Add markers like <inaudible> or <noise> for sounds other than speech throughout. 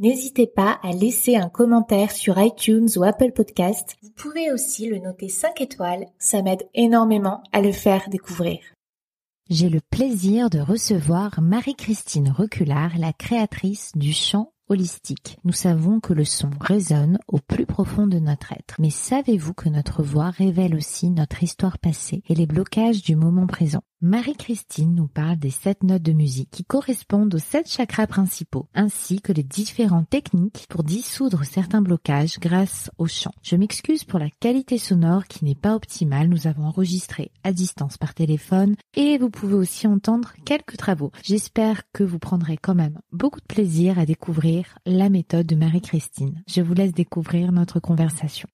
N'hésitez pas à laisser un commentaire sur iTunes ou Apple Podcast. Vous pouvez aussi le noter 5 étoiles, ça m'aide énormément à le faire découvrir. J'ai le plaisir de recevoir Marie-Christine Reculard, la créatrice du chant holistique. Nous savons que le son résonne au plus profond de notre être. Mais savez-vous que notre voix révèle aussi notre histoire passée et les blocages du moment présent? Marie-Christine nous parle des sept notes de musique qui correspondent aux sept chakras principaux, ainsi que les différentes techniques pour dissoudre certains blocages grâce au chant. Je m'excuse pour la qualité sonore qui n'est pas optimale, nous avons enregistré à distance par téléphone et vous pouvez aussi entendre quelques travaux. J'espère que vous prendrez quand même beaucoup de plaisir à découvrir la méthode de Marie-Christine. Je vous laisse découvrir notre conversation.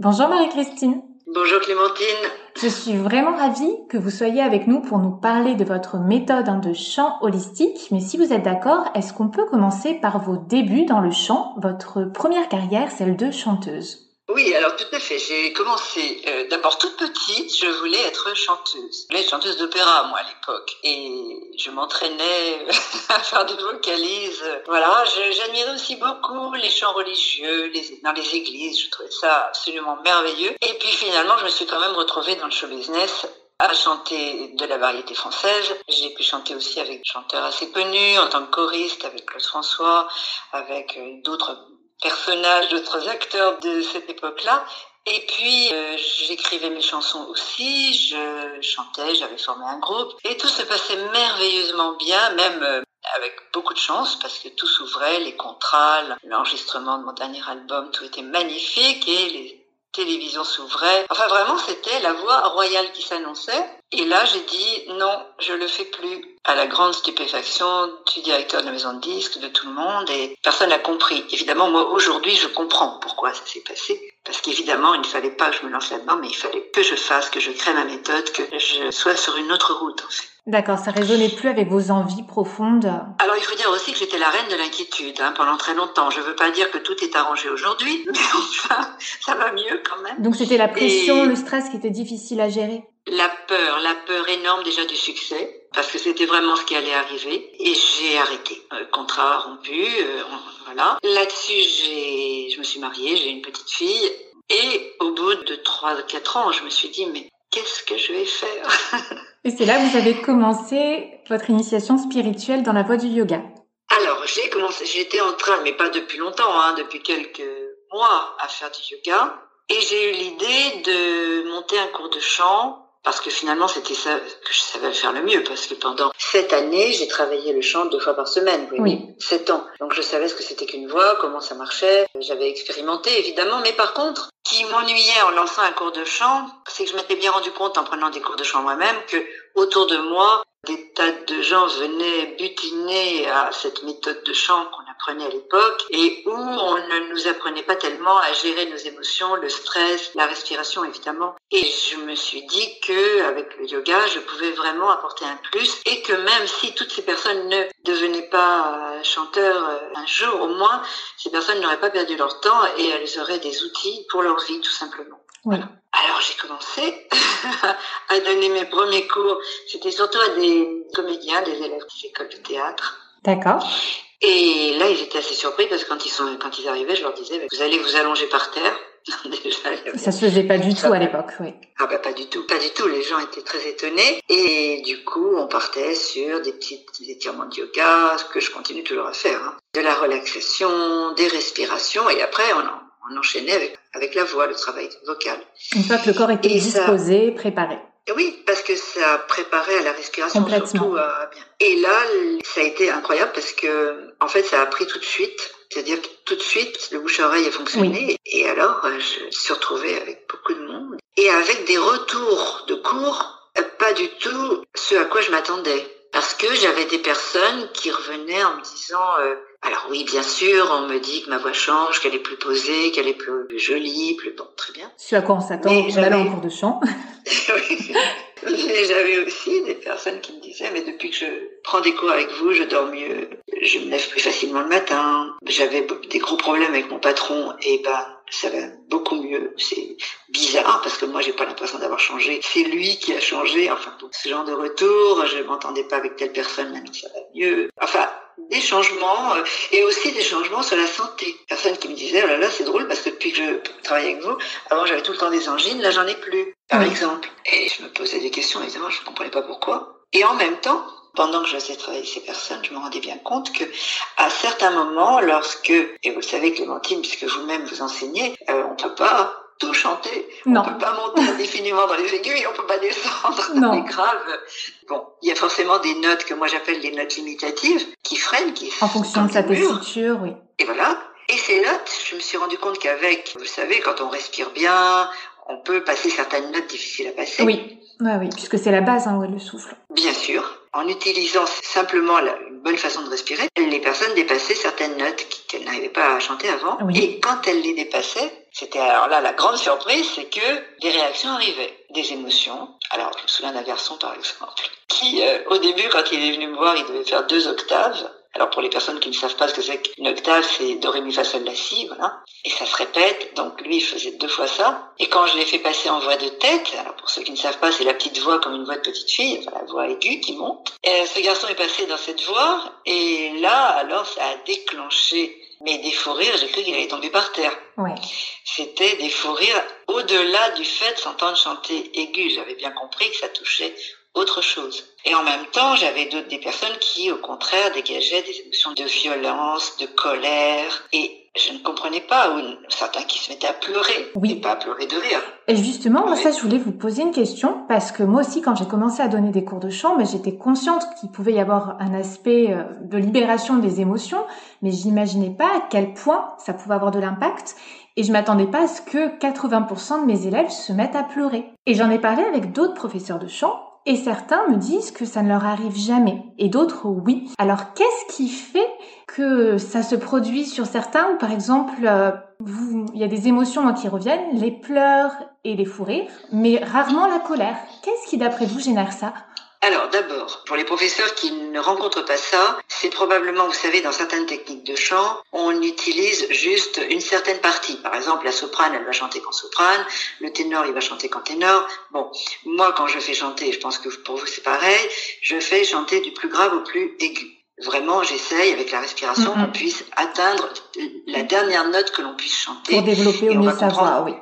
Bonjour Marie-Christine. Bonjour Clémentine. Je suis vraiment ravie que vous soyez avec nous pour nous parler de votre méthode hein, de chant holistique. Mais si vous êtes d'accord, est-ce qu'on peut commencer par vos débuts dans le chant, votre première carrière, celle de chanteuse oui, alors tout à fait. J'ai commencé euh, d'abord toute petite, je voulais être chanteuse. Je voulais être chanteuse d'opéra, moi, à l'époque. Et je m'entraînais <laughs> à faire des vocalises. Voilà, j'admirais aussi beaucoup les chants religieux les, dans les églises. Je trouvais ça absolument merveilleux. Et puis finalement, je me suis quand même retrouvée dans le show business à chanter de la variété française. J'ai pu chanter aussi avec des chanteurs assez connus en tant que choriste, avec Claude François, avec euh, d'autres personnages, d'autres acteurs de cette époque-là. Et puis, euh, j'écrivais mes chansons aussi, je chantais, j'avais formé un groupe. Et tout se passait merveilleusement bien, même euh, avec beaucoup de chance, parce que tout s'ouvrait, les contrats, l'enregistrement de mon dernier album, tout était magnifique et les télévisions s'ouvraient. Enfin, vraiment, c'était la voix royale qui s'annonçait. Et là, j'ai dit non, je le fais plus à la grande stupéfaction du directeur de la maison de disques, de tout le monde, et personne n'a compris. Évidemment, moi, aujourd'hui, je comprends pourquoi ça s'est passé. Parce qu'évidemment, il ne fallait pas que je me lance là-dedans, mais il fallait que je fasse, que je crée ma méthode, que je sois sur une autre route, en fait. D'accord, ça résonnait plus avec vos envies profondes. Alors il faut dire aussi que j'étais la reine de l'inquiétude hein, pendant très longtemps. Je veux pas dire que tout est arrangé aujourd'hui, <laughs> mais enfin ça va mieux quand même. Donc c'était la pression, le stress qui était difficile à gérer. La peur, la peur énorme déjà du succès, parce que c'était vraiment ce qui allait arriver, et j'ai arrêté. Euh, contrat rompu, euh, voilà. Là-dessus, j'ai, je me suis mariée, j'ai une petite fille, et au bout de 3-4 ans, je me suis dit, mais qu'est-ce que je vais faire <laughs> Et c'est là que vous avez commencé votre initiation spirituelle dans la voie du yoga. Alors, j'ai commencé, j'étais en train, mais pas depuis longtemps, hein, depuis quelques mois, à faire du yoga. Et j'ai eu l'idée de monter un cours de chant parce que finalement c'était ça que je savais faire le mieux parce que pendant sept années j'ai travaillé le chant deux fois par semaine oui, oui. sept ans. Donc je savais ce que c'était qu'une voix comment ça marchait. J'avais expérimenté évidemment mais par contre qui m'ennuyait en lançant un cours de chant c'est que je m'étais bien rendu compte en prenant des cours de chant moi-même que autour de moi des tas de gens venaient butiner à cette méthode de chant qu'on apprenait à l'époque et où on ne nous apprenait pas tellement à gérer nos émotions, le stress, la respiration évidemment. Et je me suis dit que avec le yoga, je pouvais vraiment apporter un plus et que même si toutes ces personnes ne devenaient pas euh, chanteurs euh, un jour, au moins ces personnes n'auraient pas perdu leur temps et elles auraient des outils pour leur vie tout simplement. Voilà. Alors j'ai commencé <laughs> à donner mes premiers cours. C'était surtout à des comédiens, des élèves des écoles de théâtre. D'accord. Et là, ils étaient assez surpris parce que quand ils sont, quand ils arrivaient, je leur disais, vous allez vous allonger par terre. <laughs> Déjà, ça se faisait pas du tout à l'époque, oui. Ah bah pas du tout, pas du tout. Les gens étaient très étonnés et du coup, on partait sur des petits étirements de yoga, ce que je continue toujours à faire, hein. de la relaxation, des respirations et après on en on enchaînait avec, avec la voix, le travail vocal. Une fois que le corps était disposé, préparé. Oui, parce que ça préparait à la respiration surtout à bien. Et là, ça a été incroyable parce que en fait, ça a pris tout de suite. C'est-à-dire que tout de suite, le bouche-oreille a fonctionné. Et alors, euh, je me suis retrouvée avec beaucoup de monde. Et avec des retours de cours, euh, pas du tout ce à quoi je m'attendais. Parce que j'avais des personnes qui revenaient en me disant... Euh, Alors oui, bien sûr, on me dit que ma voix change, qu'elle est plus posée, qu'elle est plus jolie, plus bon, très bien. Ce à quoi on s'attend en allant en cours de chant. <laughs> <laughs> Mais j'avais aussi des personnes qui me disaient, mais depuis que je prends des cours avec vous, je dors mieux, je me lève plus facilement le matin, j'avais des gros problèmes avec mon patron, et ben ça va beaucoup mieux. C'est bizarre parce que moi j'ai pas l'impression d'avoir changé. C'est lui qui a changé. Enfin, ce genre de retour, je m'entendais pas avec telle personne, maintenant ça va mieux. Enfin, des changements euh, et aussi des changements sur la santé. Personne qui me disait oh là là c'est drôle parce que depuis que je travaille avec vous, avant j'avais tout le temps des angines, là j'en ai plus, par exemple. Et je me posais des questions évidemment, je ne comprenais pas pourquoi. Et en même temps, pendant que je faisais travailler ces personnes, je me rendais bien compte que à certains moments, lorsque et vous le savez Clémentine, puisque vous-même vous enseignez, euh, on peut pas tout chanter. Non. On peut pas monter <laughs> indéfiniment dans les aigus et on peut pas descendre <laughs> dans les graves. Bon, il y a forcément des notes que moi j'appelle des notes limitatives qui freinent, qui en fonction de sa tessiture, oui. Et voilà. Et ces notes, je me suis rendu compte qu'avec, vous savez, quand on respire bien, on peut passer certaines notes difficiles à passer. Oui, oui, oui puisque c'est la base, hein, le souffle. Bien sûr. En utilisant simplement la, une bonne façon de respirer, les personnes dépassaient certaines notes qu'elles n'arrivaient pas à chanter avant. Et quand elles les dépassaient, c'était alors là la grande surprise, c'est que des réactions arrivaient, des émotions. Alors je me souviens d'un garçon par exemple, qui euh, au début quand il est venu me voir, il devait faire deux octaves. Alors pour les personnes qui ne savent pas ce que c'est qu'une octave, c'est do ré mi fa sol la si, voilà. Et ça se répète. Donc lui, il faisait deux fois ça. Et quand je l'ai fait passer en voix de tête, alors pour ceux qui ne savent pas, c'est la petite voix comme une voix de petite fille, enfin, la voix aiguë qui monte. Et ce garçon est passé dans cette voix. Et là, alors ça a déclenché mais des fous rires, j'ai cru qu'il allait tomber par terre. Ouais. C'était des fous rires au-delà du fait de s'entendre chanter aigu. J'avais bien compris que ça touchait autre chose. Et en même temps, j'avais d'autres des personnes qui, au contraire, dégageaient des émotions de violence, de colère, et je ne comprenais pas, ou certains qui se mettaient à pleurer, oui. et pas à pleurer de rire. Et justement, moi, ça, je voulais vous poser une question, parce que moi aussi, quand j'ai commencé à donner des cours de chant, ben, j'étais consciente qu'il pouvait y avoir un aspect euh, de libération des émotions, mais je n'imaginais pas à quel point ça pouvait avoir de l'impact. Et je m'attendais pas à ce que 80% de mes élèves se mettent à pleurer. Et j'en ai parlé avec d'autres professeurs de chant et certains me disent que ça ne leur arrive jamais, et d'autres oui. Alors qu'est-ce qui fait que ça se produit sur certains, par exemple, euh, il y a des émotions qui reviennent, les pleurs et les fous rires, mais rarement la colère. Qu'est-ce qui, d'après vous, génère ça? Alors d'abord, pour les professeurs qui ne rencontrent pas ça, c'est probablement, vous savez, dans certaines techniques de chant, on utilise juste une certaine partie. Par exemple, la soprane, elle va chanter qu'en soprane, le ténor, il va chanter qu'en ténor. Bon, moi, quand je fais chanter, je pense que pour vous c'est pareil, je fais chanter du plus grave au plus aigu. Vraiment, j'essaye avec la respiration qu'on puisse atteindre la dernière note que l'on puisse chanter. Pour développer au mieux sa voix, oui.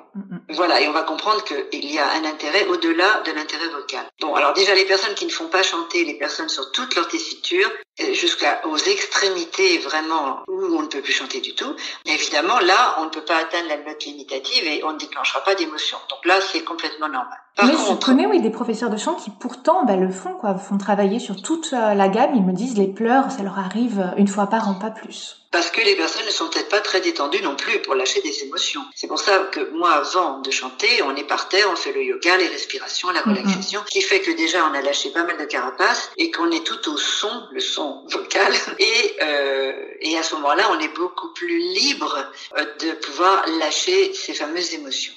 Voilà, et on va comprendre qu'il y a un intérêt au-delà de l'intérêt vocal. Bon, alors déjà, les personnes qui ne font pas chanter, les personnes sur toute leur tessiture, euh, jusqu'aux extrémités vraiment où on ne peut plus chanter du tout, évidemment, là, on ne peut pas atteindre la note limitative et on ne déclenchera pas d'émotion. Donc là, c'est complètement normal. Par Mais contre, je connais, oui, des professeurs de chant qui pourtant bah, le font, quoi, font travailler sur toute euh, la gamme. Ils me disent les pleurs, ça leur arrive une fois par an, pas plus parce que les personnes ne sont peut-être pas très détendues non plus pour lâcher des émotions. C'est pour ça que moi, avant de chanter, on est par terre, on fait le yoga, les respirations, la relaxation, qui fait que déjà on a lâché pas mal de carapace et qu'on est tout au son, le son <laughs> vocal, et, euh, et à ce moment-là, on est beaucoup plus libre euh, de pouvoir lâcher ces fameuses émotions.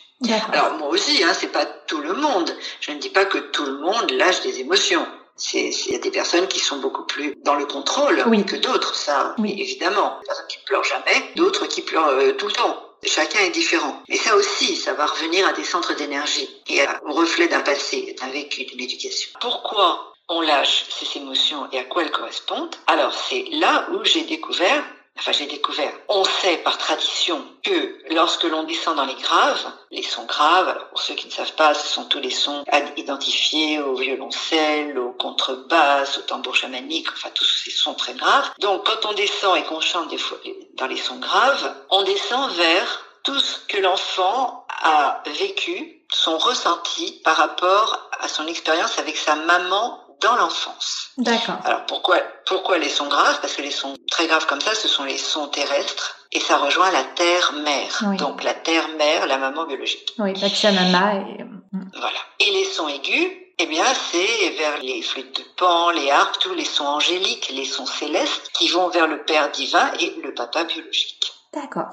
Alors moi aussi, hein, c'est pas tout le monde. Je ne dis pas que tout le monde lâche des émotions. Il y a des personnes qui sont beaucoup plus dans le contrôle que d'autres, ça, oui. évidemment. Des personnes qui pleurent jamais, d'autres qui pleurent euh, tout le temps. Chacun est différent. Mais ça aussi, ça va revenir à des centres d'énergie et au reflet d'un passé, d'un vécu, d'une éducation. Pourquoi on lâche ces émotions et à quoi elles correspondent? Alors c'est là où j'ai découvert enfin j'ai découvert, on sait par tradition que lorsque l'on descend dans les graves, les sons graves, pour ceux qui ne savent pas, ce sont tous les sons identifiés au violoncelle, au contrebasse, au tambour chamanique, enfin tous ces sons très graves. Donc quand on descend et qu'on chante des fois dans les sons graves, on descend vers tout ce que l'enfant a vécu, son ressenti par rapport à son expérience avec sa maman dans l'enfance. D'accord. Alors pourquoi pourquoi les sons graves? Parce que les sons très graves comme ça, ce sont les sons terrestres et ça rejoint la terre-mère. Donc la terre-mère, la maman biologique. Oui, Pachamama et... Voilà. Et les sons aigus, Eh bien, c'est vers les flûtes de pan, les harpes, tous les sons angéliques, les sons célestes qui vont vers le Père divin et le papa biologique. D'accord.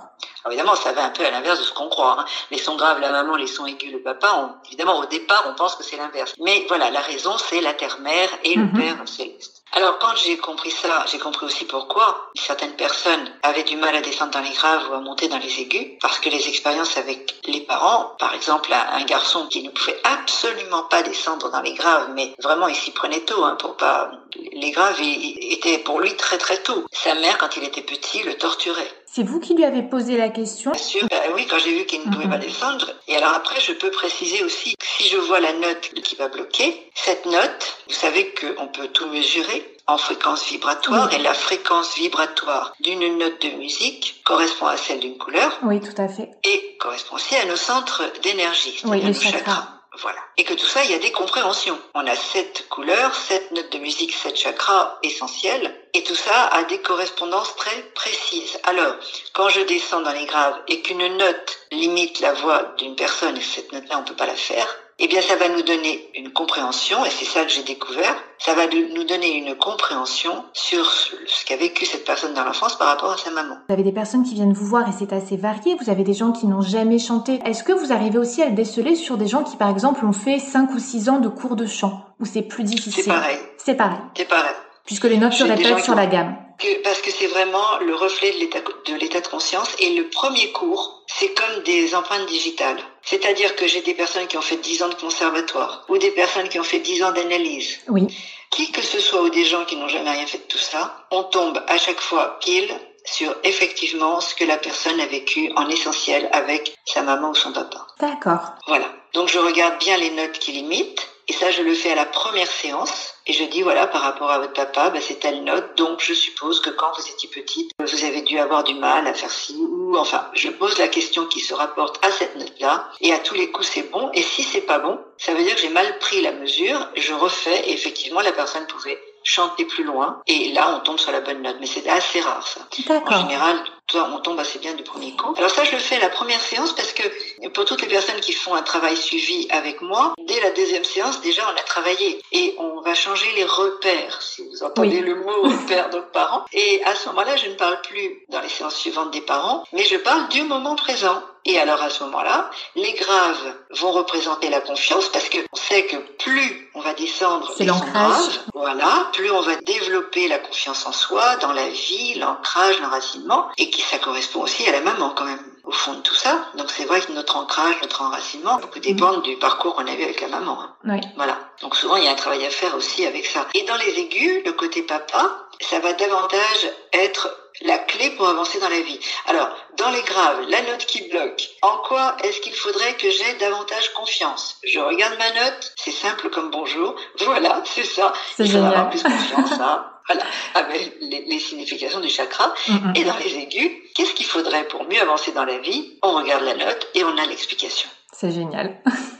Évidemment, ça va un peu à l'inverse de ce qu'on croit. Hein. Les sons graves, la maman, les sons aigus, le papa. évidemment, au départ, on pense que c'est l'inverse. Mais voilà, la raison, c'est la terre-mère et le mhm. Père céleste. Alors quand j'ai compris ça, j'ai compris aussi pourquoi certaines personnes avaient du mal à descendre dans les graves ou à monter dans les aigus, parce que les expériences avec les parents, par exemple un garçon qui ne pouvait absolument pas descendre dans les graves, mais vraiment il s'y prenait tôt hein, pour pas les graves étaient pour lui très très tôt. Sa mère quand il était petit le torturait. C'est vous qui lui avez posé la question? Bien sûr, ben oui, quand j'ai vu qu'il ne pouvait pas mhm. descendre. Et alors après, je peux préciser aussi que si je vois la note qui va bloquer, cette note, vous savez qu'on peut tout mesurer en fréquence vibratoire et la fréquence vibratoire d'une note de musique correspond à celle d'une couleur. Oui, tout à fait. Et correspond aussi à nos centres d'énergie, oui, les chakras. Voilà. Et que tout ça, il y a des compréhensions. On a sept couleurs, sept notes de musique, sept chakras essentiels. Et tout ça a des correspondances très précises. Alors, quand je descends dans les graves et qu'une note limite la voix d'une personne, et cette note-là, on peut pas la faire, eh bien, ça va nous donner une compréhension, et c'est ça que j'ai découvert, ça va nous donner une compréhension sur ce qu'a vécu cette personne dans l'enfance par rapport à sa maman. Vous avez des personnes qui viennent vous voir et c'est assez varié. Vous avez des gens qui n'ont jamais chanté. Est-ce que vous arrivez aussi à le déceler sur des gens qui, par exemple, ont fait 5 ou 6 ans de cours de chant, où c'est plus difficile? C'est pareil. C'est pareil. C'est pareil. Puisque les notes se répètent sur la gamme. Parce que c'est vraiment le reflet de l'état de de conscience et le premier cours, c'est comme des empreintes digitales. C'est-à-dire que j'ai des personnes qui ont fait 10 ans de conservatoire ou des personnes qui ont fait 10 ans d'analyse. Oui. Qui que ce soit ou des gens qui n'ont jamais rien fait de tout ça, on tombe à chaque fois pile sur effectivement ce que la personne a vécu en essentiel avec sa maman ou son papa. D'accord. Voilà. Donc je regarde bien les notes qui limitent et ça, je le fais à la première séance. Et je dis, voilà, par rapport à votre papa, bah, c'est telle note. Donc, je suppose que quand vous étiez petite, vous avez dû avoir du mal à faire ci ou, enfin, je pose la question qui se rapporte à cette note-là. Et à tous les coups, c'est bon. Et si c'est pas bon, ça veut dire que j'ai mal pris la mesure. Je refais et effectivement, la personne pouvait chanter plus loin. Et là, on tombe sur la bonne note. Mais c'est assez rare, ça. En général, on tombe assez bien du premier coup. Alors ça, je le fais la première séance parce que pour toutes les personnes qui font un travail suivi avec moi, dès la deuxième séance, déjà, on a travaillé et on va changer les repères, si vous entendez le mot <laughs> repère de parents. Et à ce moment-là, je ne parle plus dans les séances suivantes des parents, mais je parle du moment présent. Et alors à ce moment-là, les graves vont représenter la confiance parce que on sait que plus on va descendre les graves, voilà, plus on va développer la confiance en soi, dans la vie, l'ancrage, l'enracinement, et qui ça correspond aussi à la maman quand même au fond de tout ça. Donc c'est vrai que notre ancrage, notre enracinement, beaucoup dépendent du parcours qu'on a eu avec la maman. Hein. Oui. Voilà. Donc souvent il y a un travail à faire aussi avec ça. Et dans les aigus, le côté papa, ça va davantage être la clé pour avancer dans la vie. Alors, dans les graves, la note qui bloque, en quoi est-ce qu'il faudrait que j'ai davantage confiance? Je regarde ma note, c'est simple comme bonjour, <laughs> voilà, c'est ça. C'est génial. plus confiance, hein. <laughs> Voilà, avec les, significations du chakra. Et dans les aigus, qu'est-ce qu'il faudrait pour mieux avancer dans la vie? On regarde la note et on a l'explication. C'est génial. <laughs>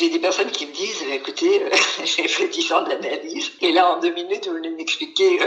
J'ai des personnes qui me disent, écoutez, euh, <laughs> j'ai fait 10 ans d'analyse, et là, en deux minutes, vous venez m'expliquer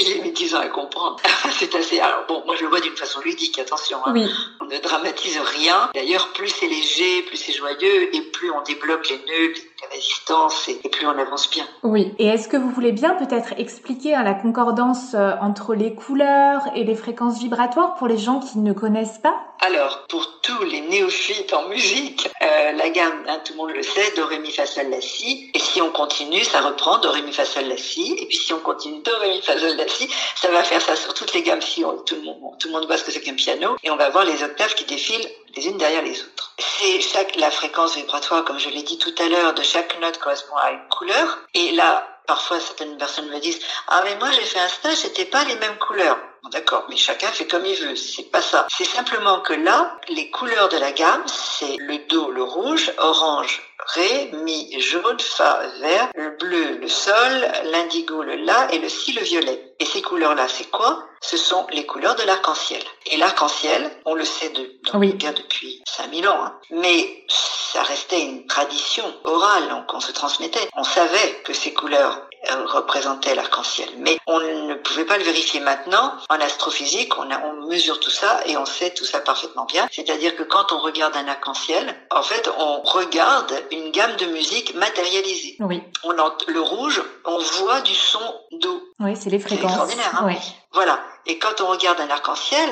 j'ai mis 10 ans à comprendre. <laughs> c'est assez... Alors bon, moi, je le vois d'une façon ludique, attention. Hein. Oui. On ne dramatise rien. D'ailleurs, plus c'est léger, plus c'est joyeux, et plus on débloque les nœuds, les résistances, et, plus on avance bien. Oui. Et est-ce que vous voulez bien peut-être expliquer hein, la concordance euh, entre les couleurs et les fréquences vibratoires pour les gens qui ne connaissent pas? Alors, pour tous les néophytes en musique, euh, la gamme, hein, tout le monde le sait, do, ré, mi, fa, sol, la, si. Et si on continue, ça reprend do, ré, mi, fa, sol, la, si. Et puis si on continue do, ré, mi, fa, sol, la, si, ça va faire ça sur toutes les gammes si tout le monde, tout le monde voit ce que c'est qu'un piano. Et on va voir les octaves qui défilent les unes derrière les autres. C'est chaque, la fréquence vibratoire, comme je l'ai dit tout à l'heure, de chaque note correspond à une couleur. Et là, parfois certaines personnes me disent ah mais moi j'ai fait un stage c'était pas les mêmes couleurs d'accord mais chacun fait comme il veut c'est pas ça c'est simplement que là les couleurs de la gamme c'est le do le rouge orange ré mi jaune fa vert le bleu le sol l'indigo le la et le si le violet et ces couleurs là c'est quoi? Ce sont les couleurs de l'arc-en-ciel et l'arc-en-ciel on le sait de, dans oui. depuis 5000 ans hein. mais ça restait une tradition orale, donc on se transmettait. On savait que ces couleurs représentaient l'arc-en-ciel, mais on ne pouvait pas le vérifier maintenant. En astrophysique, on, on mesure tout ça et on sait tout ça parfaitement bien. C'est-à-dire que quand on regarde un arc-en-ciel, en fait, on regarde une gamme de musique matérialisée. Oui. On le rouge, on voit du son d'eau. Oui, c'est les fréquences. extraordinaire. Hein Voilà. Et quand on regarde un arc-en-ciel,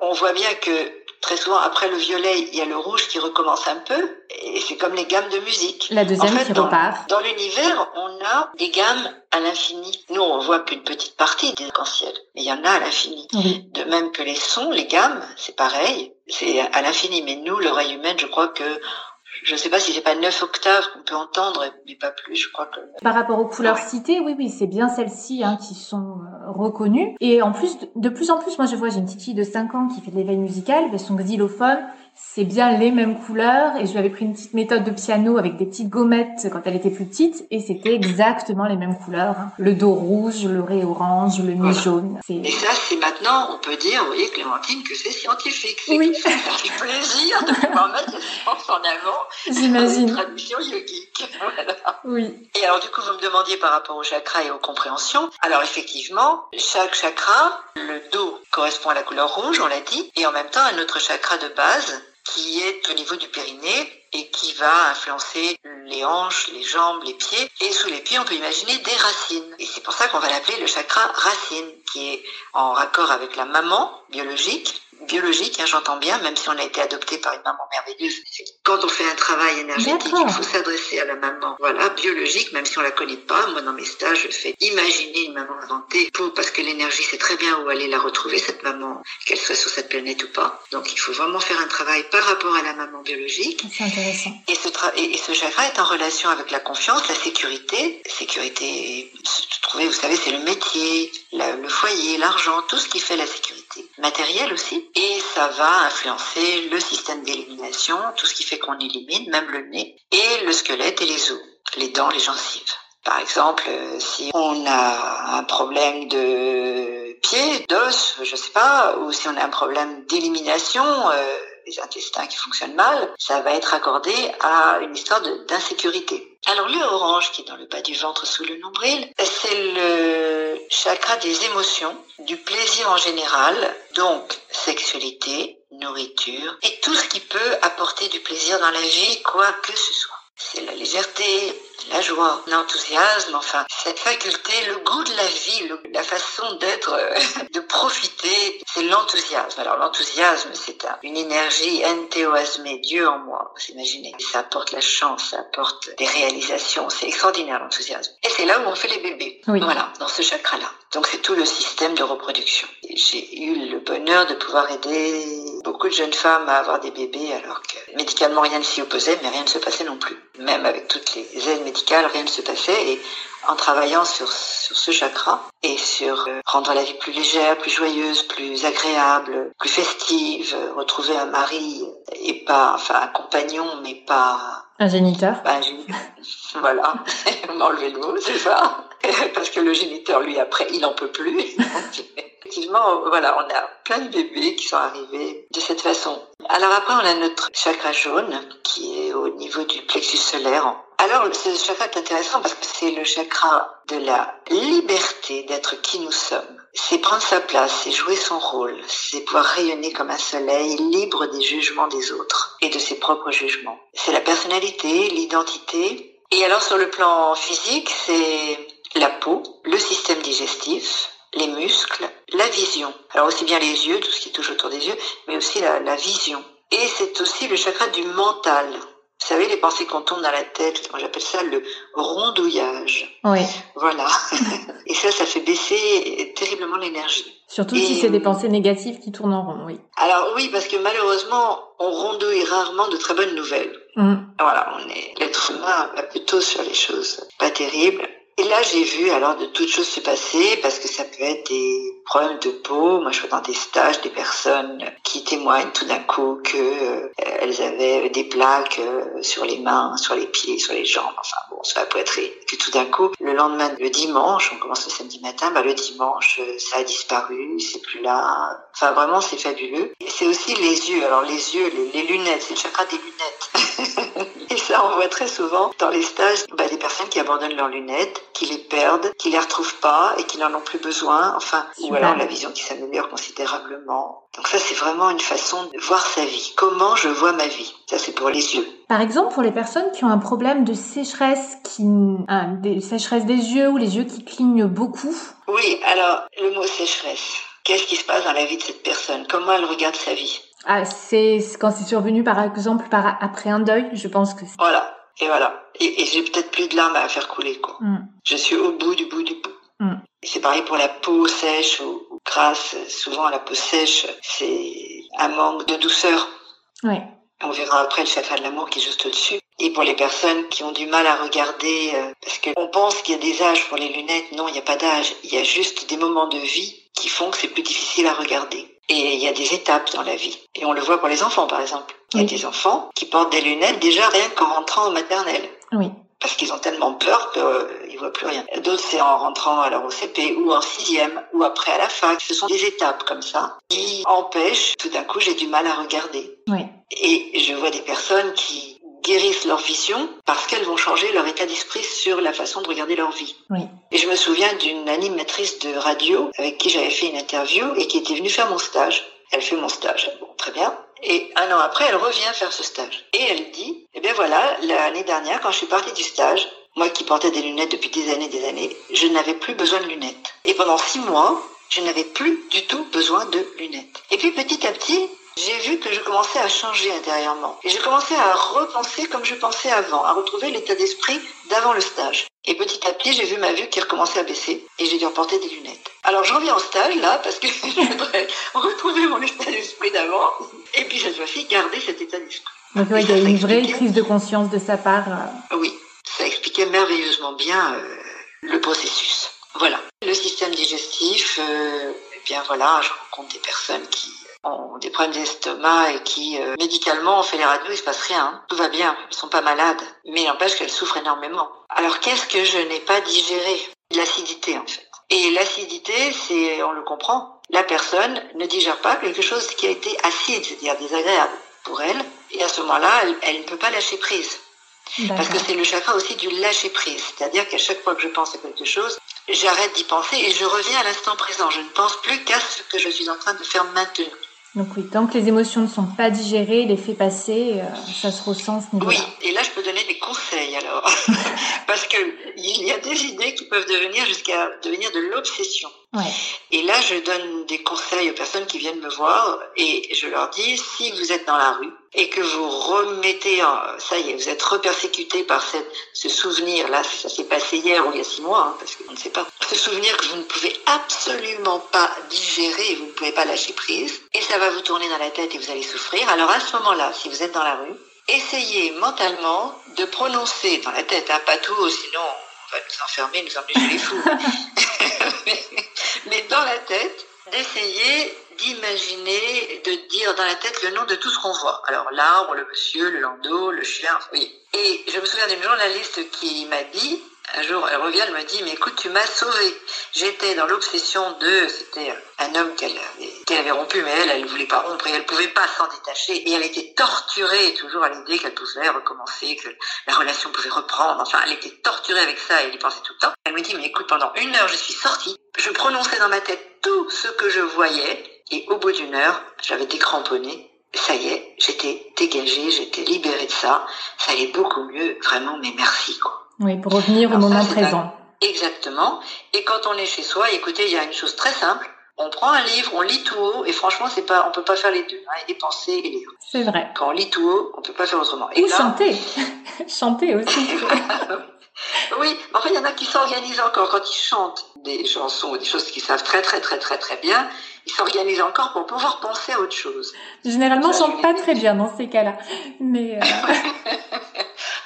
on voit bien que très souvent après le violet, il y a le rouge qui recommence un peu, et c'est comme les gammes de musique. La deuxième en fait, qui dans, repart. Dans l'univers, on a des gammes à l'infini. Nous, on voit qu'une petite partie des arcs-en-ciel, mais il y en a à l'infini. De même que les sons, les gammes, c'est pareil, c'est à l'infini. Mais nous, l'oreille humaine, je crois que je ne sais pas si c'est pas neuf octaves qu'on peut entendre, mais pas plus, je crois que. Par rapport aux couleurs citées, oui, oui, c'est bien celles-ci hein, qui sont euh, reconnues. Et en plus, de plus en plus, moi je vois, j'ai une petite fille de 5 ans qui fait de l'éveil musical, mais son xylophone, c'est bien les mêmes couleurs et je lui avais pris une petite méthode de piano avec des petites gommettes quand elle était plus petite et c'était exactement les mêmes couleurs. hein. Le do rouge, le ré orange, le mi Voilà. jaune. Et ça, c'est maintenant, on peut dire, vous voyez, Clémentine, que c'est scientifique. Oui. <laughs> ça fait plaisir de pouvoir mettre les sciences en avant J'imagine. traduction yogique. <laughs> Voilà. Oui. Et alors, du coup, vous me demandiez par rapport au chakra et aux compréhensions. Alors, effectivement, chaque chakra, le dos correspond à la couleur rouge, on l'a dit, et en même temps, un autre chakra de base qui est au niveau du périnée et qui va influencer les hanches, les jambes, les pieds. Et sous les pieds, on peut imaginer des racines. Et c'est pour ça qu'on va l'appeler le chakra racine, qui est en raccord avec la maman biologique. Biologique, hein, j'entends bien, même si on a été adopté par une maman merveilleuse. Quand on fait un travail énergétique, il faut s'adresser à la maman. Voilà, biologique, même si on la connaît pas. Moi, dans mes stages, je fais imaginer une maman inventée pour, parce que l'énergie sait très bien où aller la retrouver, cette maman, qu'elle soit sur cette planète ou pas. Donc, il faut vraiment faire un travail par rapport à la maman biologique. C'est intéressant. Et ce, et, et ce chakra est en relation avec la confiance, la sécurité. Sécurité, se trouver, vous savez, c'est le métier, la- le foyer, l'argent, tout ce qui fait la sécurité. Matériel aussi. Et ça va influencer le système d'élimination, tout ce qui fait qu'on élimine, même le nez, et le squelette et les os, les dents, les gencives. Par exemple, euh, si on a un problème de pied, d'os, je sais pas, ou si on a un problème d'élimination, euh, des intestins qui fonctionnent mal, ça va être accordé à une histoire d'insécurité. Alors le orange qui est dans le bas du ventre sous le nombril, c'est le chakra des émotions, du plaisir en général, donc sexualité, nourriture et tout ce qui peut apporter du plaisir dans la vie, quoi que ce soit. C'est la légèreté, la joie, l'enthousiasme, enfin, cette faculté, le goût de la vie, le- la façon d'être, euh, <laughs> de profiter, c'est l'enthousiasme. Alors l'enthousiasme, c'est un- une énergie entéoasmée, Dieu en moi, vous imaginez. Ça apporte la chance, ça apporte des réalisations, c'est extraordinaire l'enthousiasme. Et c'est là où on fait les bébés. Oui. Voilà, dans ce chakra-là. Donc c'est tout le système de reproduction. J'ai eu le bonheur de pouvoir aider beaucoup de jeunes femmes à avoir des bébés alors que médicalement rien ne s'y opposait, mais rien ne se passait non plus. Même avec toutes les aides médicales, rien ne se passait. Et en travaillant sur, sur ce chakra et sur euh, rendre la vie plus légère, plus joyeuse, plus agréable, plus festive, retrouver un mari et pas, enfin un compagnon, mais pas Un géniteur. ben, <laughs> voilà, <laughs> on m'a enlevé le mot, c'est ça. <laughs> Parce que le géniteur, lui, après, il n'en peut plus. <laughs> Effectivement, voilà, on a plein de bébés qui sont arrivés de cette façon. Alors après, on a notre chakra jaune qui est au niveau du plexus solaire. Alors, ce chakra est intéressant parce que c'est le chakra de la liberté d'être qui nous sommes. C'est prendre sa place, c'est jouer son rôle, c'est pouvoir rayonner comme un soleil libre des jugements des autres et de ses propres jugements. C'est la personnalité, l'identité. Et alors sur le plan physique, c'est la peau, le système digestif, les muscles, la vision. Alors aussi bien les yeux, tout ce qui touche autour des yeux, mais aussi la, la vision. Et c'est aussi le chakra du mental. Vous savez, les pensées qu'on tourne dans la tête, moi j'appelle ça le rondouillage. Oui. Voilà. <laughs> Et ça, ça fait baisser terriblement l'énergie. Surtout Et- si c'est des pensées négatives qui tournent en rond, oui. Alors oui, parce que malheureusement, on rondouille rarement de très bonnes nouvelles. Mm. Voilà, on est l'être humain va plutôt sur les choses pas terribles. Et là, j'ai vu alors de toutes choses se passer parce que ça peut être des problèmes de peau. Moi, je vois dans des stages des personnes qui témoignent tout d'un coup que euh, elles avaient des plaques euh, sur les mains, sur les pieds, sur les jambes, enfin bon, sur la poitrine. Que tout d'un coup, le lendemain, le dimanche, on commence le samedi matin, bah le dimanche, euh, ça a disparu, c'est plus là. Enfin, vraiment, c'est fabuleux. C'est aussi les yeux. Alors les yeux, les, les lunettes, c'est le chakra des lunettes. <laughs> <laughs> ça, on voit très souvent dans les stages bah, des personnes qui abandonnent leurs lunettes, qui les perdent, qui les retrouvent pas et qui n'en ont plus besoin. Enfin, ou alors la vision qui s'améliore considérablement. Donc ça, c'est vraiment une façon de voir sa vie. Comment je vois ma vie? Ça, c'est pour les yeux. Par exemple, pour les personnes qui ont un problème de sécheresse, qui, un, des sécheresse des yeux ou les yeux qui clignent beaucoup. Oui, alors le mot sécheresse. Qu'est-ce qui se passe dans la vie de cette personne? Comment elle regarde sa vie? Ah, c'est quand c'est survenu par exemple par après un deuil, je pense que. Voilà. Et voilà. Et, j'ai peut-être plus de larmes à faire couler quoi. Mm. Je suis au bout du bout du bout. Mm. C'est pareil pour la peau sèche ou, grasse. Souvent la peau sèche, c'est un manque de douceur. Ouais. On verra après le chakra de l'amour qui est juste au-dessus. Et pour les personnes qui ont du mal à regarder, euh, parce qu'on pense qu'il y a des âges pour les lunettes, non, il n'y a pas d'âge. Il y a juste des moments de vie qui font que c'est plus difficile à regarder. Et il y a des étapes dans la vie. Et on le voit pour les enfants, par exemple. Il y a des enfants qui portent des lunettes déjà rien qu'en rentrant au maternel. Oui. Parce qu'ils ont tellement peur qu'ils ne voient plus rien. D'autres, c'est en rentrant alors au CP ou en sixième ou après à la fac. Ce sont des étapes comme ça qui empêchent, tout d'un coup, j'ai du mal à regarder. Oui. Et je vois des personnes qui guérissent leur vision parce qu'elles vont changer leur état d'esprit sur la façon de regarder leur vie. Oui. Et je me souviens d'une animatrice de radio avec qui j'avais fait une interview et qui était venue faire mon stage. Elle fait mon stage. Bon, très bien. Et un an après, elle revient faire ce stage. Et elle dit, eh bien voilà, l'année dernière, quand je suis partie du stage, moi qui portais des lunettes depuis des années et des années, je n'avais plus besoin de lunettes. Et pendant six mois, je n'avais plus du tout besoin de lunettes. Et puis petit à petit, j'ai vu que je commençais à changer intérieurement. Et j'ai commencé à repenser comme je pensais avant, à retrouver l'état d'esprit d'avant le stage. Et petit à petit, j'ai vu ma vue qui recommençait à baisser et j'ai dû reporter des lunettes. Alors je reviens au stage là parce que <laughs> je voudrais retrouver mon état d'esprit d'avant et puis cette fois-ci garder cet état d'esprit. Donc il y a une vraie prise de conscience de sa part. Euh. Oui, ça expliquait merveilleusement bien euh, le processus. Voilà. Le système digestif, euh, eh bien voilà, je rencontre des personnes qui ont des problèmes d'estomac et qui, euh, médicalement, on fait les radios, il se passe rien. Hein. Tout va bien, elles sont pas malades. Mais il n'empêche qu'elles souffrent énormément. Alors qu'est-ce que je n'ai pas digéré? L'acidité, en fait. Et l'acidité, c'est, on le comprend, la personne ne digère pas quelque chose qui a été acide, c'est-à-dire désagréable pour elle. Et à ce moment-là, elle, elle ne peut pas lâcher prise. Parce que c'est le chakra aussi du lâcher prise. C'est-à-dire qu'à chaque fois que je pense à quelque chose, j'arrête d'y penser et je reviens à l'instant présent. Je ne pense plus qu'à ce que je suis en train de faire maintenant. Donc oui, tant que les émotions ne sont pas digérées, les faits passés, euh, ça se ressent ce Oui, et là je peux donner des conseils alors. <laughs> Parce qu'il y a des idées qui peuvent devenir jusqu'à devenir de l'obsession. Et là, je donne des conseils aux personnes qui viennent me voir et je leur dis, si vous êtes dans la rue et que vous remettez, en, ça y est, vous êtes repersécuté par cette, ce souvenir, là, ça s'est passé hier ou il y a six mois, hein, parce qu'on ne sait pas, ce souvenir que vous ne pouvez absolument pas digérer vous ne pouvez pas lâcher prise, et ça va vous tourner dans la tête et vous allez souffrir. Alors à ce moment-là, si vous êtes dans la rue, essayez mentalement de prononcer dans la tête, hein, pas tout, sinon on va nous enfermer, nous emmener chez les fous. <laughs> mais, dans la tête, d'essayer d'imaginer, de dire dans la tête le nom de tout ce qu'on voit. Alors l'arbre, le monsieur, le landau, le chien, oui. Et je me souviens d'une journaliste qui m'a dit, un jour, elle revient, elle me dit, mais écoute, tu m'as sauvé. J'étais dans l'obsession de, c'était un homme qu'elle avait, rompu, mais elle, elle ne voulait pas rompre et elle pouvait pas s'en détacher. Et elle était torturée toujours à l'idée qu'elle pouvait recommencer, que la relation pouvait reprendre. Enfin, elle était torturée avec ça et elle y pensait tout le temps. Elle me dit, mais écoute, pendant une heure, je suis sortie. Je prononçais dans ma tête tout ce que je voyais et au bout d'une heure, j'avais décramponné ça y est, j'étais dégagée, j'étais libérée de ça, ça allait beaucoup mieux, vraiment, mais merci, quoi. Oui, pour revenir au moment présent. Exactement. Et quand on est chez soi, écoutez, il y a une chose très simple. On prend un livre, on lit tout haut, et franchement, c'est pas, on peut pas faire les deux. Hein, et des pensées et lire. C'est vrai. Quand on lit tout haut, on peut pas faire autrement. Et Ou chanter. <laughs> chanter aussi. <laughs> oui, en fait, il y en a qui s'organisent encore quand ils chantent des chansons ou des choses qu'ils savent très, très, très, très, très bien. Ils s'organisent encore pour pouvoir penser à autre chose. Généralement, ils chantent pas très bien dans ces cas-là. Mais. Euh... <laughs>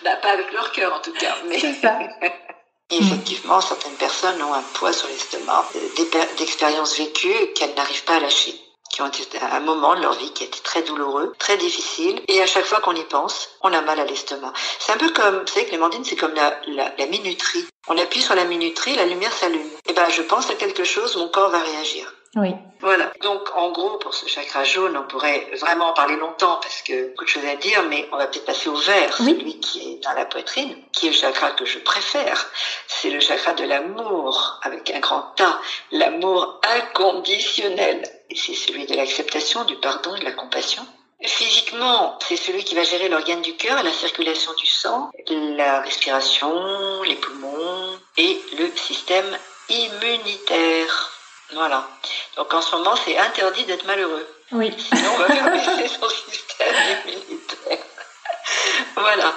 Bah, pas avec leur cœur en tout cas. Mais... C'est ça. <laughs> effectivement, certaines personnes ont un poids sur l'estomac, euh, d'expériences vécues qu'elles n'arrivent pas à lâcher qui ont été un moment de leur vie qui a été très douloureux, très difficile, et à chaque fois qu'on y pense, on a mal à l'estomac. C'est un peu comme, vous savez, Clémentine, c'est comme la, la, la, minuterie. On appuie sur la minuterie, la lumière s'allume. Et eh ben, je pense à quelque chose, mon corps va réagir. Oui. Voilà. Donc, en gros, pour ce chakra jaune, on pourrait vraiment en parler longtemps parce que beaucoup de choses à dire, mais on va peut-être passer au vert, celui qui est dans la poitrine, qui est le chakra que je préfère. C'est le chakra de l'amour, avec un grand A, l'amour inconditionnel. Et c'est celui de l'acceptation, du pardon et de la compassion. Physiquement, c'est celui qui va gérer l'organe du cœur, la circulation du sang, la respiration, les poumons et le système immunitaire. Voilà. Donc en ce moment, c'est interdit d'être malheureux. Oui. Sinon, on va <laughs> faire baisser son système immunitaire. voilà.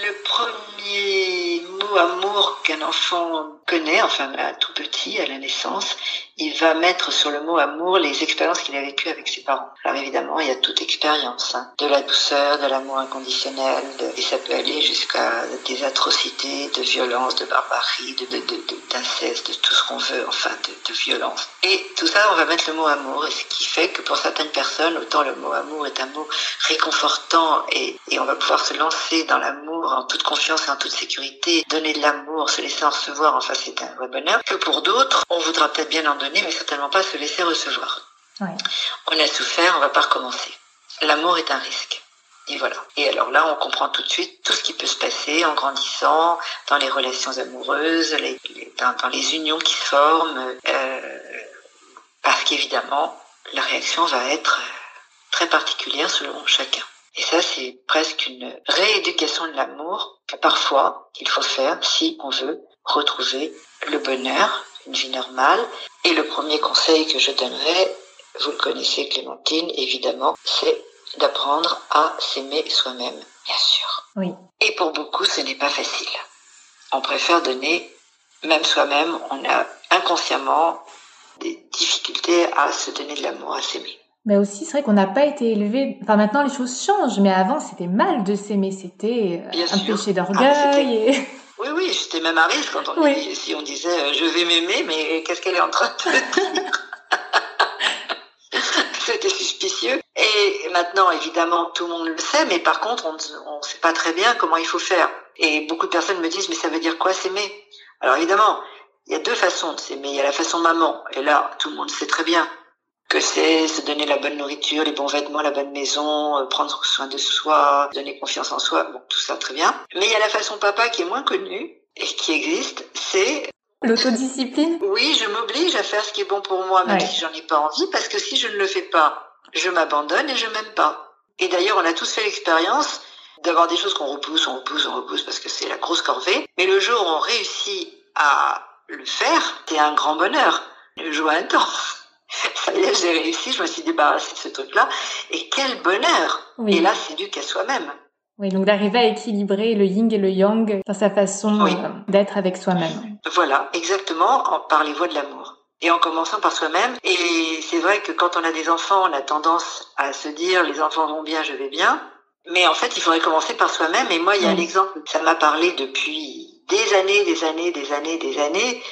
Le premier mot amour qu'un enfant connaît, enfin à tout petit, à la naissance, il va mettre sur le mot amour les expériences qu'il a vécues avec ses parents. Alors évidemment, il y a toute expérience, hein. de la douceur, de l'amour inconditionnel, et ça peut aller jusqu'à des atrocités, de violence, de barbarie, de, d'inceste, de, tout ce qu'on veut, enfin de, de violence. Et tout ça, on va mettre le mot amour, et ce qui fait que pour certaines personnes, autant le mot amour est un mot réconfortant, et, et on va pouvoir se lancer dans l'amour en toute confiance et en toute sécurité, donner de l'amour, se laisser en recevoir, enfin c'est un vrai bonheur, que pour d'autres, on voudra peut-être bien en donner mais certainement pas se laisser recevoir. On a souffert, on va pas recommencer. L'amour est un risque. Et voilà. Et alors là, on comprend tout de suite tout ce qui peut se passer en grandissant, dans les relations amoureuses, dans, les unions qui se forment, euh, parce qu'évidemment, la réaction va être euh, très particulière selon chacun. Et ça, c'est presque une rééducation de l'amour, parfois, qu'il faut faire si on veut retrouver le bonheur une vie normale. Et le premier conseil que je donnerais, vous le connaissez Clémentine, évidemment, c'est d'apprendre à s'aimer soi-même, bien sûr. Oui. Et pour beaucoup, ce n'est pas facile. On préfère donner, même soi-même, on a inconsciemment des difficultés à se donner de l'amour, à s'aimer. Mais aussi, c'est vrai qu'on n'a pas été élevé. Enfin, maintenant, les choses changent, mais avant, c'était mal de s'aimer. C'était euh, un péché ah, d'orgueil. Oui, oui, j'étais même à risque quand on si on disait euh, je vais m'aimer, mais qu'est-ce qu'elle est en train de dire? <laughs> C'était suspicieux. Et maintenant, évidemment, tout le monde le sait, mais par contre, on ne sait pas très bien comment il faut faire. Et beaucoup de personnes me disent, mais ça veut dire quoi s'aimer? Alors évidemment, il y a deux façons de s'aimer. Il y a la façon maman, et là, tout le monde sait très bien que c'est se donner la bonne nourriture, les bons vêtements, la bonne maison, euh, prendre soin de soi, donner confiance en soi, bon, tout ça très bien. Mais il y a la façon papa qui est moins connue et qui existe, c'est L'autodiscipline? Oui, je m'oblige à faire ce qui est bon pour moi, même si j'en ai pas envie, parce que si je ne le fais pas, je m'abandonne et je m'aime pas. Et d'ailleurs, on a tous fait l'expérience d'avoir des choses qu'on repousse, on repousse, on repousse, parce que c'est la grosse corvée. Mais le jour où on réussit à le faire, c'est un grand bonheur, une joie intense ça y est, j'ai réussi, je me suis débarrassée de ce truc-là. Et quel bonheur Et là, c'est dû qu'à soi-même. Oui, donc d'arriver à équilibrer le yin et le yang dans sa façon euh, d'être avec soi-même. Voilà, exactement, par les voies de l'amour. Et en commençant par soi-même. Et c'est vrai que quand on a des enfants, on a tendance à se dire les enfants vont bien, je vais bien. Mais en fait, il faudrait commencer par soi-même. Et moi, il y a un exemple, ça m'a parlé depuis des années, des années, des années, des années.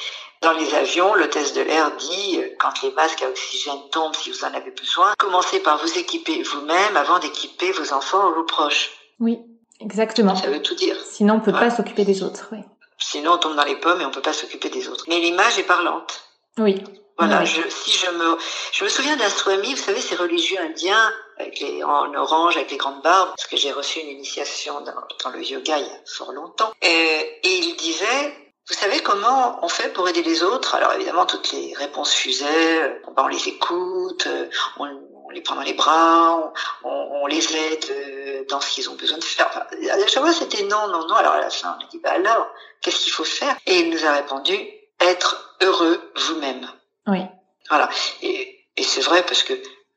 Dans les avions, l'hôtesse de l'air dit, euh, quand les masques à oxygène tombent, si vous en avez besoin, commencez par vous équiper vous-même avant d'équiper vos enfants ou vos proches. Oui, exactement. Ça veut tout dire. Sinon, on peut pas s'occuper des autres. Oui. Sinon, on tombe dans les pommes et on peut pas s'occuper des autres. Mais l'image est parlante. Oui. Voilà, Je, si je me, je me souviens d'un swami, vous savez, ces religieux indiens avec les, en orange, avec les grandes barbes, parce que j'ai reçu une initiation dans, dans, le yoga il y a fort longtemps. Et, et il disait, vous savez comment on fait pour aider les autres? Alors évidemment, toutes les réponses fusaient. Euh, on les écoute, euh, on, les prend dans les bras, on, on les aide euh, dans ce qu'ils ont besoin de faire. Enfin, à chaque fois, c'était non, non, non. Alors à la fin, on a dit, bah alors, qu'est-ce qu'il faut faire? Et il nous a répondu, être heureux vous-même. Oui. Voilà. Et, et c'est vrai parce que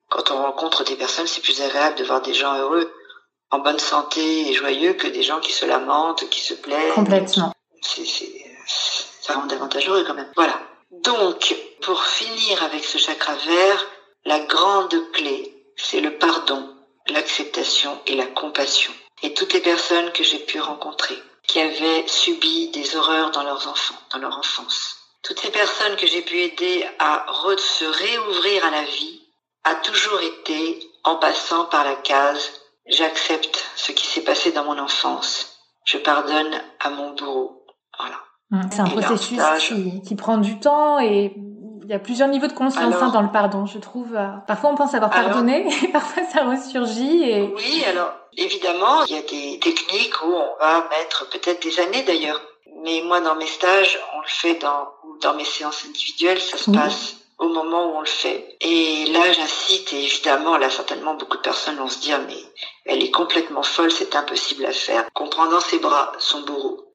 quand on rencontre des personnes, c'est plus agréable de voir des gens heureux, en bonne santé et joyeux que des gens qui se lamentent, qui se plaignent. Complètement. C'est ça rend davantage heureux quand même. Voilà. Donc, pour finir avec ce chakra vert, la grande clé, c'est le pardon, l'acceptation et la compassion. Et toutes les personnes que j'ai pu rencontrer qui avaient subi des horreurs dans leurs enfants, dans leur enfance. Toutes ces personnes que j'ai pu aider à se réouvrir à la vie a toujours été en passant par la case j'accepte ce qui s'est passé dans mon enfance, je pardonne à mon bourreau. Voilà. C'est un processus qui, qui, prend du temps et Il y a plusieurs niveaux de conscience hein, dans le pardon, je trouve. Parfois, on pense avoir pardonné, <laughs> et parfois, ça ressurgit. Et... Oui, alors, évidemment, il y a des techniques où on va mettre peut-être des années d'ailleurs. Mais moi, dans mes stages, on le fait dans, dans mes séances individuelles, ça se passe au moment où on le fait. Et là, j'incite, et évidemment, là, certainement, beaucoup de personnes vont se dire, mais elle est complètement folle, c'est impossible à faire. Qu'on prend dans ses bras son bourreau,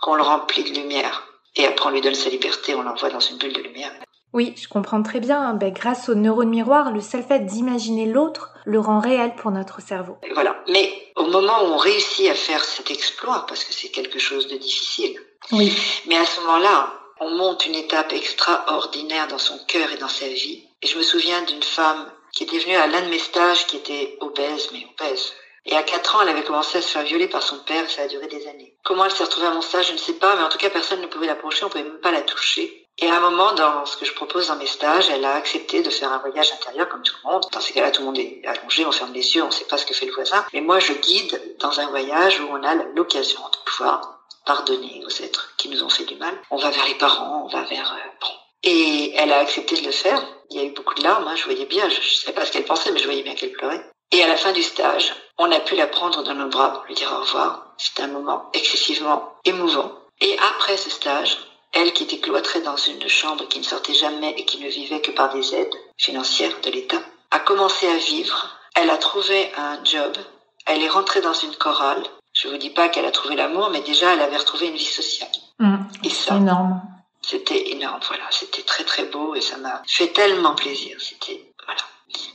qu'on le remplit de lumière, et après on lui donne sa liberté, on l'envoie dans une bulle de lumière. Oui, je comprends très bien. Ben, grâce au neurone miroir, le seul fait d'imaginer l'autre le rend réel pour notre cerveau. voilà. Mais au moment où on réussit à faire cet exploit, parce que c'est quelque chose de difficile, oui. mais à ce moment-là, on monte une étape extraordinaire dans son cœur et dans sa vie. Et je me souviens d'une femme qui était venue à l'un de mes stages qui était obèse, mais obèse. Et à 4 ans, elle avait commencé à se faire violer par son père ça a duré des années. Comment elle s'est retrouvée à mon stage, je ne sais pas, mais en tout cas, personne ne pouvait l'approcher, on pouvait même pas la toucher. Et à un moment, dans ce que je propose dans mes stages, elle a accepté de faire un voyage intérieur comme tout le monde. Dans ces cas-là, tout le monde est allongé, on ferme les yeux, on ne sait pas ce que fait le voisin. Mais moi, je guide dans un voyage où on a l'occasion de pouvoir pardonner aux êtres qui nous ont fait du mal. On va vers les parents, on va vers... Euh, bon. Et elle a accepté de le faire. Il y a eu beaucoup de larmes, hein, je voyais bien, je ne sais pas ce qu'elle pensait, mais je voyais bien qu'elle pleurait. Et à la fin du stage, on a pu la prendre dans nos bras pour lui dire au revoir. C'était un moment excessivement émouvant. Et après ce stage, elle qui était cloîtrée dans une chambre qui ne sortait jamais et qui ne vivait que par des aides financières de l'État, a commencé à vivre. Elle a trouvé un job. Elle est rentrée dans une chorale. Je vous dis pas qu'elle a trouvé l'amour, mais déjà elle avait retrouvé une vie sociale. Mmh, et ça, énorme. C'était énorme, voilà. C'était très très beau et ça m'a fait tellement plaisir. C'était.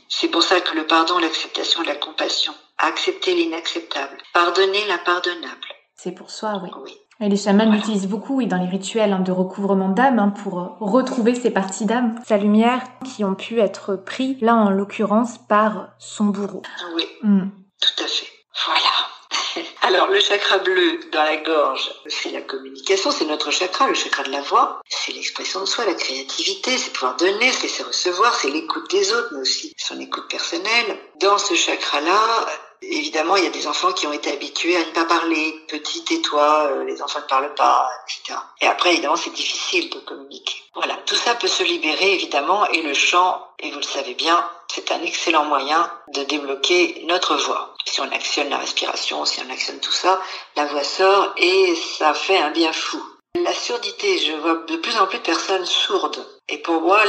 C'est pour ça que le pardon, l'acceptation, la compassion, accepter l'inacceptable, pardonner l'impardonnable. C'est pour soi, oui. oui. Et les chamans l'utilisent beaucoup oui, dans les rituels hein, de recouvrement d'âme hein, pour euh, retrouver ces parties d'âme, sa lumière, qui ont pu être pris, là en l'occurrence, par son bourreau. Oui, mm. tout à fait. Voilà. <laughs> Alors, le chakra bleu dans la gorge, c'est la communication, c'est notre chakra, le chakra de la voix. C'est l'expression de soi, la créativité, c'est pouvoir donner, laisser recevoir, c'est l'écoute des autres, mais aussi son écoute personnelle. Dans ce chakra-là, évidemment, il y a des enfants qui ont été habitués à ne pas parler. Petit tais-toi, euh, les enfants ne parlent pas, etc. Et après, évidemment, c'est difficile de communiquer. Voilà, tout ça peut se libérer, évidemment, et le chant, et vous le savez bien, c'est un excellent moyen de débloquer notre voix. Si on actionne la respiration, si on actionne tout ça, la voix sort et ça fait un bien fou. La surdité, je vois de plus en plus de personnes sourdes. Et pour moi,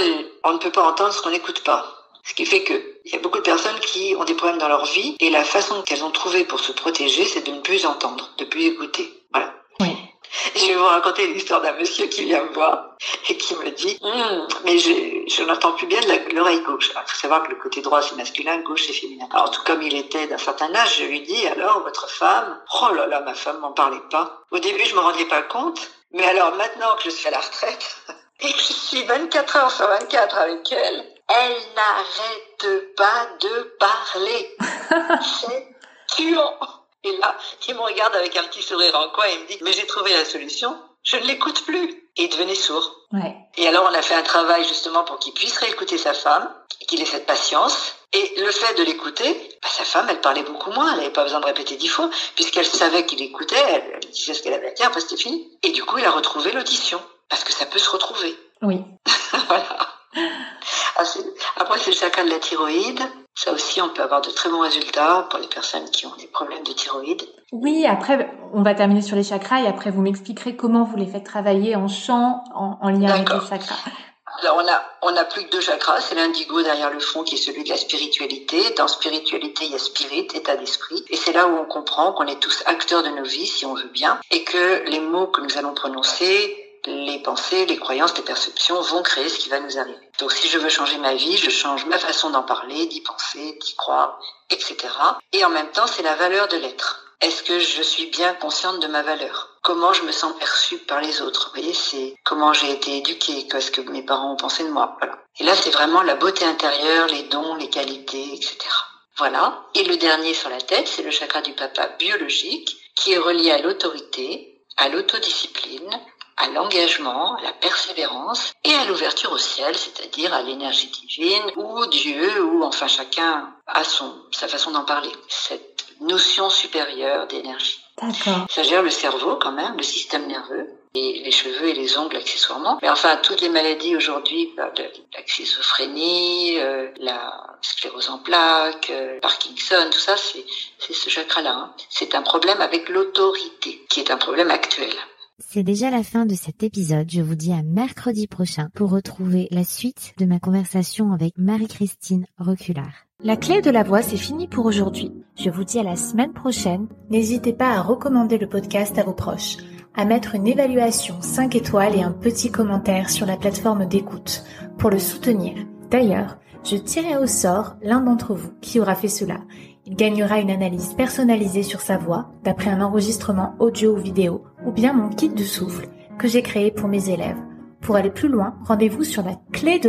on ne peut pas entendre ce qu'on n'écoute pas. Ce qui fait qu'il y a beaucoup de personnes qui ont des problèmes dans leur vie et la façon qu'elles ont trouvé pour se protéger, c'est de ne plus entendre, de ne plus écouter. Voilà. Oui. <laughs> Je vais vous raconter l'histoire d'un monsieur qui vient me voir et qui me dit hum, mais je, je n'entends plus bien de l'oreille gauche. Il faut savoir que le côté droit c'est masculin, gauche c'est féminin. Alors tout comme il était d'un certain âge, je lui dis alors votre femme? Oh là là, ma femme m'en parlait pas. Au début je me rendais pas compte, mais alors maintenant que je suis à la retraite <laughs> et que je suis 24 heures sur 24 avec elle, elle n'arrête pas de parler. <laughs> C'est tuant. Et là, il me regarde avec un petit sourire en coin et me dit, mais j'ai trouvé la solution, je ne l'écoute plus. Et il devenait sourd. Ouais. Et alors, on a fait un travail justement pour qu'il puisse réécouter sa femme, qu'il ait cette patience. Et le fait de l'écouter, bah, sa femme, elle parlait beaucoup moins, elle n'avait pas besoin de répéter dix fois, puisqu'elle savait qu'il écoutait, elle, disait ce qu'elle avait à dire, après c'était fini. Et du coup, il a retrouvé l'audition, parce que ça peut se retrouver. Oui. <laughs> voilà. C'est le chakra de la thyroïde. Ça aussi, on peut avoir de très bons résultats pour les personnes qui ont des problèmes de thyroïde. Oui, après, on va terminer sur les chakras et après, vous m'expliquerez comment vous les faites travailler en chant, en, lien avec les chakras. Alors, on a, on a plus que deux chakras. C'est l'indigo derrière le fond qui est celui de la spiritualité. Dans spiritualité, il y a spirit, état d'esprit. Et c'est là où on comprend qu'on est tous acteurs de nos vies, si on veut bien, et que les mots que nous allons prononcer les pensées, les croyances, les perceptions vont créer ce qui va nous arriver. Donc si je veux changer ma vie, je change ma façon d'en parler, d'y penser, d'y croire, etc. Et en même temps, c'est la valeur de l'être. Est-ce que je suis bien consciente de ma valeur? Comment je me sens perçue par les autres? Vous voyez, c'est comment j'ai été éduquée, qu'est-ce que mes parents ont pensé de moi? Voilà. Et là, c'est vraiment la beauté intérieure, les dons, les qualités, etc. Voilà. Et le dernier sur la tête, c'est le chakra du papa biologique, qui est relié à l'autorité, à l'autodiscipline, à l'engagement, à la persévérance et à l'ouverture au ciel, c'est-à-dire à, l'énergie divine ou Dieu ou enfin chacun a son sa façon d'en parler. Cette notion supérieure d'énergie. D'accord. Ça gère le cerveau quand même, le système nerveux et les cheveux et les ongles accessoirement. Mais enfin, toutes les maladies aujourd'hui, bah, la schizophrénie, euh, la sclérose en plaques, euh, Parkinson, tout ça, c'est ce chakra-là. Hein. C'est un problème avec l'autorité, qui est un problème actuel. C'est déjà la fin de cet épisode. Je vous dis à mercredi prochain pour retrouver la suite de ma conversation avec Marie-Christine Reculard. La clé de la voix, c'est fini pour aujourd'hui. Je vous dis à la semaine prochaine. N'hésitez pas à recommander le podcast à vos proches à mettre une évaluation 5 étoiles et un petit commentaire sur la plateforme d'écoute pour le soutenir. D'ailleurs, je tirerai au sort l'un d'entre vous qui aura fait cela. Il gagnera une analyse personnalisée sur sa voix d'après un enregistrement audio ou vidéo ou bien mon kit de souffle que j'ai créé pour mes élèves. Pour aller plus loin, rendez-vous sur la clé.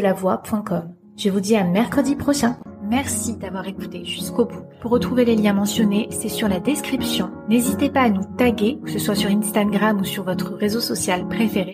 Je vous dis à mercredi prochain. Merci d'avoir écouté jusqu'au bout. Pour retrouver les liens mentionnés, c'est sur la description. N'hésitez pas à nous taguer, que ce soit sur Instagram ou sur votre réseau social préféré.